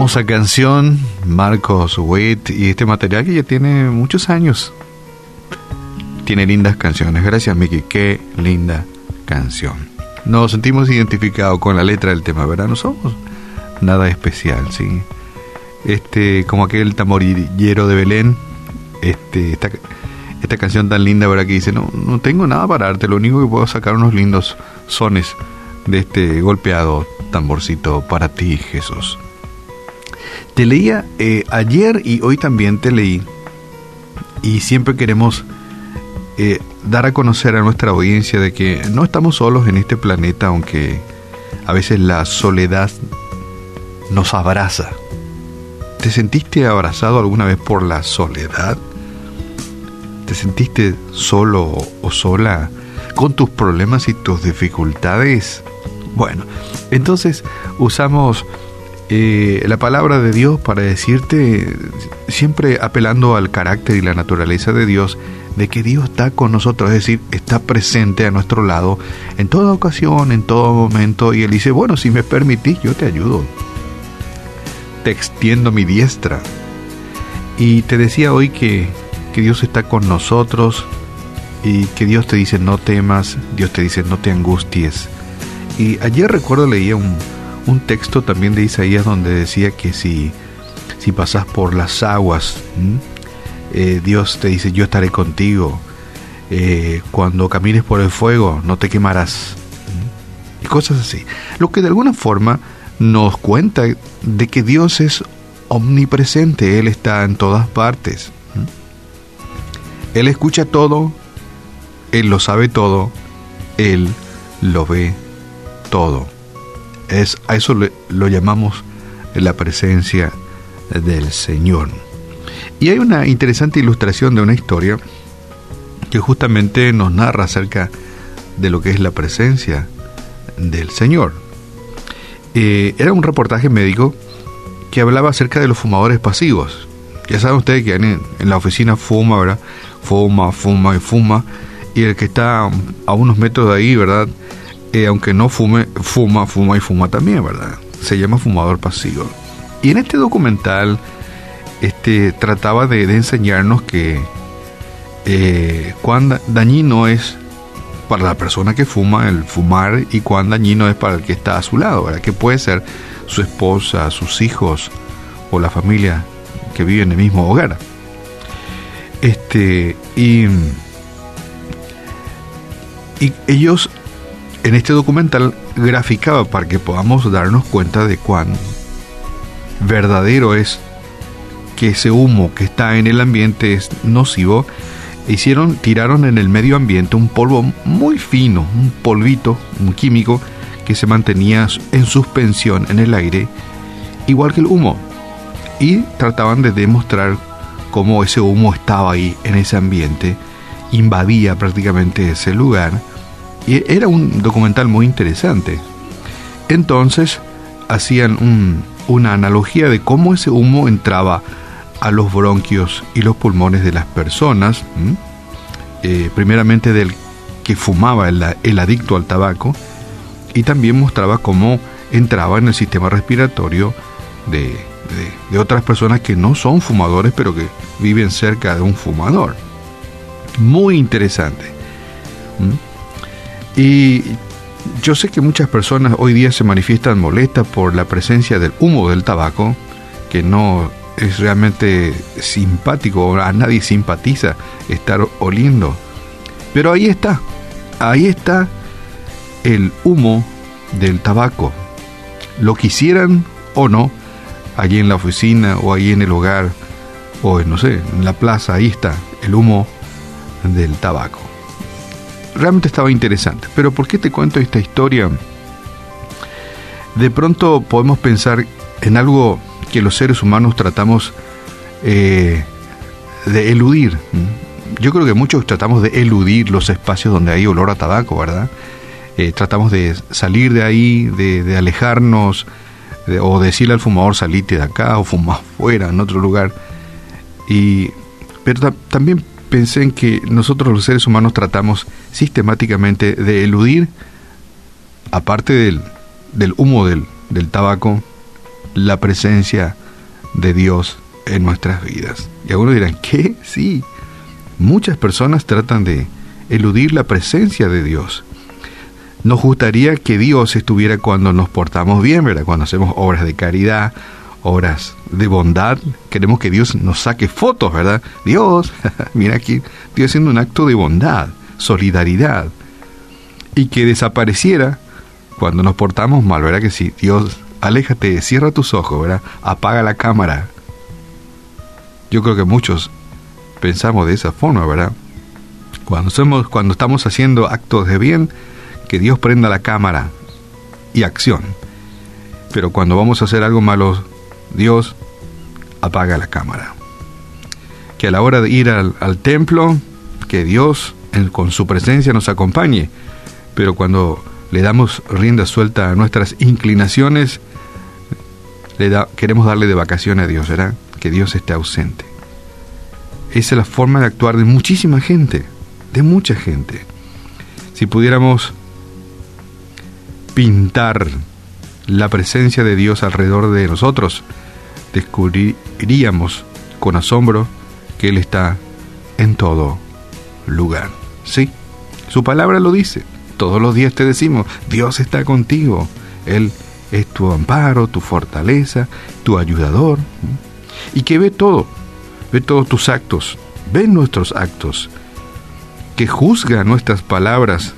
hermosa canción, Marcos Witt, y este material que ya tiene muchos años. Tiene lindas canciones. Gracias, Miki. Qué linda canción. Nos sentimos identificados con la letra del tema, ¿verdad? No somos nada especial, ¿sí? Este, como aquel tamorillero de Belén, este, esta, esta canción tan linda, ¿verdad? Que dice, no, no tengo nada para darte, lo único que puedo sacar unos lindos sones de este golpeado tamborcito para ti, Jesús. Te leía eh, ayer y hoy también te leí. Y siempre queremos eh, dar a conocer a nuestra audiencia de que no estamos solos en este planeta, aunque a veces la soledad nos abraza. ¿Te sentiste abrazado alguna vez por la soledad? ¿Te sentiste solo o sola con tus problemas y tus dificultades? Bueno, entonces usamos eh, la palabra de Dios para decirte, siempre apelando al carácter y la naturaleza de Dios, de que Dios está con nosotros, es decir, está presente a nuestro lado en toda ocasión, en todo momento, y Él dice, bueno, si me permitís, yo te ayudo, te extiendo mi diestra. Y te decía hoy que, que Dios está con nosotros y que Dios te dice, no temas, Dios te dice, no te angusties. Y ayer recuerdo leía un, un texto también de Isaías donde decía que si, si pasas por las aguas, eh, Dios te dice, yo estaré contigo. Eh, cuando camines por el fuego, no te quemarás. Y cosas así. Lo que de alguna forma nos cuenta de que Dios es omnipresente, Él está en todas partes. Él escucha todo, Él lo sabe todo, Él lo ve todo. Es, a eso lo llamamos la presencia del Señor. Y hay una interesante ilustración de una historia que justamente nos narra acerca de lo que es la presencia del Señor. Eh, era un reportaje médico que hablaba acerca de los fumadores pasivos. Ya saben ustedes que en, en la oficina fuma, ¿verdad? Fuma, fuma y fuma. Y el que está a unos metros de ahí, ¿verdad? Eh, aunque no fume, fuma, fuma y fuma también, ¿verdad? Se llama fumador pasivo. Y en este documental este, trataba de, enseñarnos que eh, cuán dañino es para la persona que fuma el fumar y cuán dañino es para el que está a su lado, ¿verdad? Que puede ser su esposa, sus hijos o la familia que vive en el mismo hogar. Este, y, y ellos en este documental graficaba para que podamos darnos cuenta de cuán verdadero es que ese humo que está en el ambiente es nocivo. Hicieron, tiraron en el medio ambiente un polvo muy fino, un polvito, un químico que se mantenía en suspensión en el aire, igual que el humo. Y trataban de demostrar cómo ese humo estaba ahí en ese ambiente, invadía prácticamente ese lugar y era un documental muy interesante. Entonces hacían una analogía de cómo ese humo entraba a los bronquios y los pulmones de las personas, eh, primeramente del que fumaba el, adicto al tabaco, y también mostraba cómo entraba en el sistema respiratorio de, otras personas que no son fumadores, pero que viven cerca de un fumador. Muy interesante. Y yo sé que muchas personas hoy día se manifiestan molestas por la presencia del humo del tabaco, que no es realmente simpático, a nadie simpatiza estar oliendo. Pero ahí está, ahí está el humo del tabaco. Lo quisieran o no, allí en la oficina o allí en el hogar o no sé, en la plaza, ahí está el humo del tabaco realmente estaba interesante. Pero ¿por qué te cuento esta historia? De pronto podemos pensar en algo que los seres humanos tratamos eh, de eludir. Yo creo que muchos tratamos de eludir los espacios donde hay olor a tabaco, ¿verdad? Eh, tratamos de salir de ahí, de, alejarnos, o decirle al fumador salite de acá o fuma fuera, en otro lugar. Y, pero también pensé en que nosotros los seres humanos tratamos sistemáticamente de eludir, aparte del, del humo del, del tabaco, la presencia de Dios en nuestras vidas. Y algunos dirán, ¿qué? Sí. Muchas personas tratan de eludir la presencia de Dios. Nos gustaría que Dios estuviera cuando nos portamos bien, ¿verdad? Cuando hacemos obras de caridad, obras de bondad. Queremos que Dios nos saque fotos, ¿verdad? Dios, mira aquí, estoy haciendo un acto de bondad, solidaridad. Y que desapareciera cuando nos portamos mal, ¿verdad que sí? Dios, aléjate, cierra tus ojos, ¿verdad? Apaga la cámara. Yo creo que muchos pensamos de esa forma, ¿verdad? Cuando, somos, cuando estamos haciendo actos de bien, que Dios prenda la cámara y acción. Pero cuando vamos a hacer algo malo, Dios apaga la cámara. Que a la hora de ir al, templo, que Dios con su presencia nos acompañe. Pero cuando le damos rienda suelta a nuestras inclinaciones, le da, queremos darle de vacaciones a Dios, ¿verdad? Que Dios esté ausente. Esa es la forma de actuar de muchísima gente, de mucha gente. Si pudiéramos pintar la presencia de Dios alrededor de nosotros, descubriríamos con asombro que Él está en todo lugar. Sí, su palabra lo dice. Todos los días te decimos, Dios está contigo. Él es tu amparo, tu fortaleza, tu ayudador. Y que ve todo, ve todos tus actos, ve nuestros actos, que juzga nuestras palabras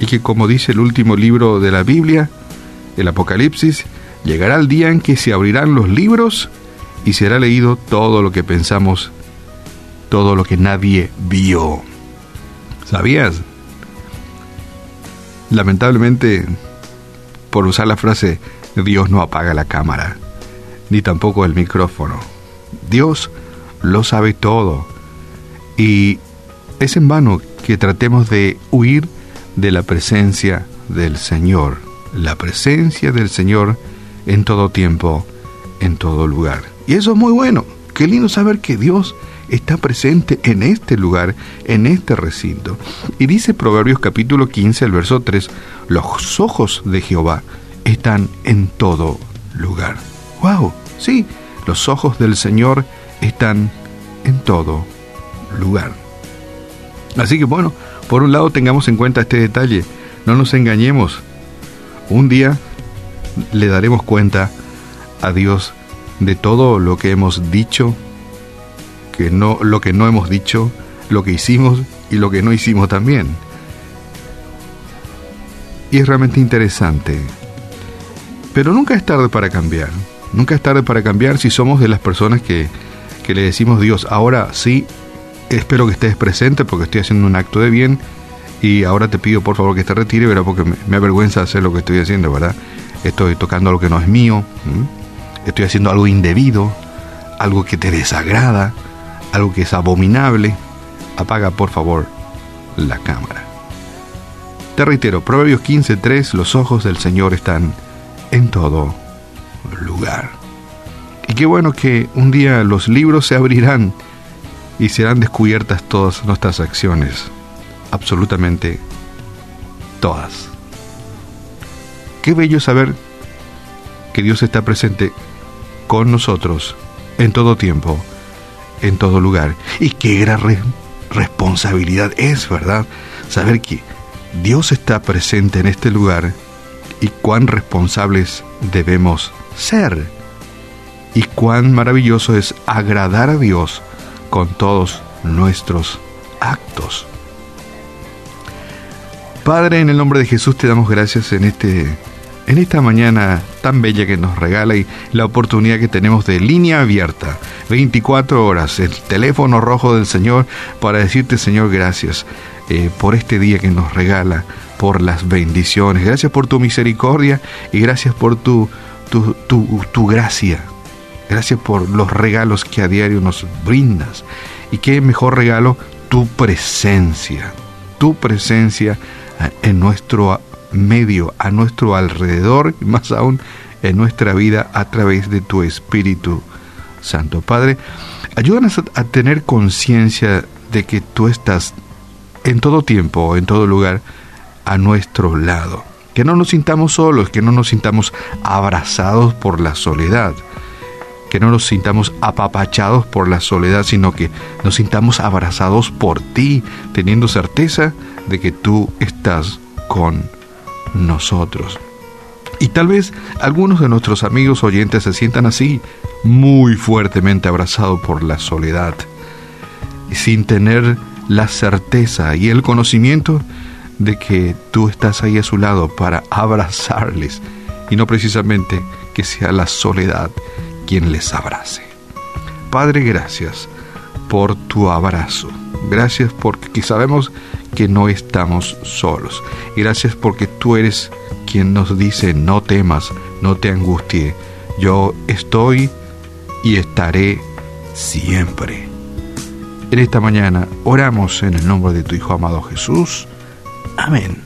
y que como dice el último libro de la Biblia, el Apocalipsis, llegará el día en que se abrirán los libros y será leído todo lo que pensamos, todo lo que nadie vio. ¿Sabías? Lamentablemente, por usar la frase, Dios no apaga la cámara, ni tampoco el micrófono. Dios lo sabe todo. Y es en vano que tratemos de huir de la presencia del Señor. La presencia del Señor en todo tiempo, en todo lugar. Y eso es muy bueno. Qué lindo saber que Dios está presente en este lugar, en este recinto. Y dice Proverbios capítulo 15, el verso 3, los ojos de Jehová están en todo lugar. ¡Wow! Sí, los ojos del Señor están en todo lugar. Así que bueno, por un lado tengamos en cuenta este detalle, no nos engañemos. Un día le daremos cuenta a Dios de todo lo que hemos dicho, que no, lo que no hemos dicho, lo que hicimos y lo que no hicimos también. Y es realmente interesante. Pero nunca es tarde para cambiar. Nunca es tarde para cambiar si somos de las personas que, que le decimos Dios, ahora sí, espero que estés presente porque estoy haciendo un acto de bien y ahora te pido por favor que te retire, ¿verdad? Porque me, me avergüenza hacer lo que estoy haciendo, ¿verdad? Estoy tocando algo que no es mío, estoy haciendo algo indebido, algo que te desagrada, algo que es abominable, apaga por favor la cámara. Te reitero, Proverbios 15:3, los ojos del Señor están en todo lugar. Y qué bueno que un día los libros se abrirán y serán descubiertas todas nuestras acciones, absolutamente todas. Qué bello saber que Dios está presente con nosotros en todo tiempo, en todo lugar. Y qué gran responsabilidad es, ¿verdad? Saber que Dios está presente en este lugar y cuán responsables debemos ser. Y cuán maravilloso es agradar a Dios con todos nuestros actos. Padre, en el nombre de Jesús te damos gracias en este en esta mañana tan bella que nos regala y la oportunidad que tenemos de línea abierta, 24 horas, el teléfono rojo del Señor para decirte, Señor, gracias eh, por este día que nos regala, por las bendiciones, gracias por tu misericordia y gracias por tu, tu, tu, tu gracia, gracias por los regalos que a diario nos brindas. Y qué mejor regalo, tu presencia, tu presencia eh, en nuestro medio, a nuestro alrededor y más aún en nuestra vida a través de tu Espíritu Santo. Padre, ayúdanos a, tener conciencia de que tú estás en todo tiempo, en todo lugar, a nuestro lado. que no nos sintamos solos, que no nos sintamos abrazados por la soledad, que no nos sintamos apapachados por la soledad, sino que nos sintamos abrazados por ti, teniendo certeza de que tú estás con nosotros. Y tal vez algunos de nuestros amigos oyentes se sientan así, muy fuertemente abrazados por la soledad, sin tener la certeza y el conocimiento de que tú estás ahí a su lado para abrazarles y no precisamente que sea la soledad quien les abrace. Padre, gracias por tu abrazo. Gracias porque sabemos que no estamos solos. Gracias porque tú eres quien nos dice, no temas, no te angustie. Yo estoy y estaré siempre. En esta mañana oramos en el nombre de tu Hijo amado Jesús. Amén.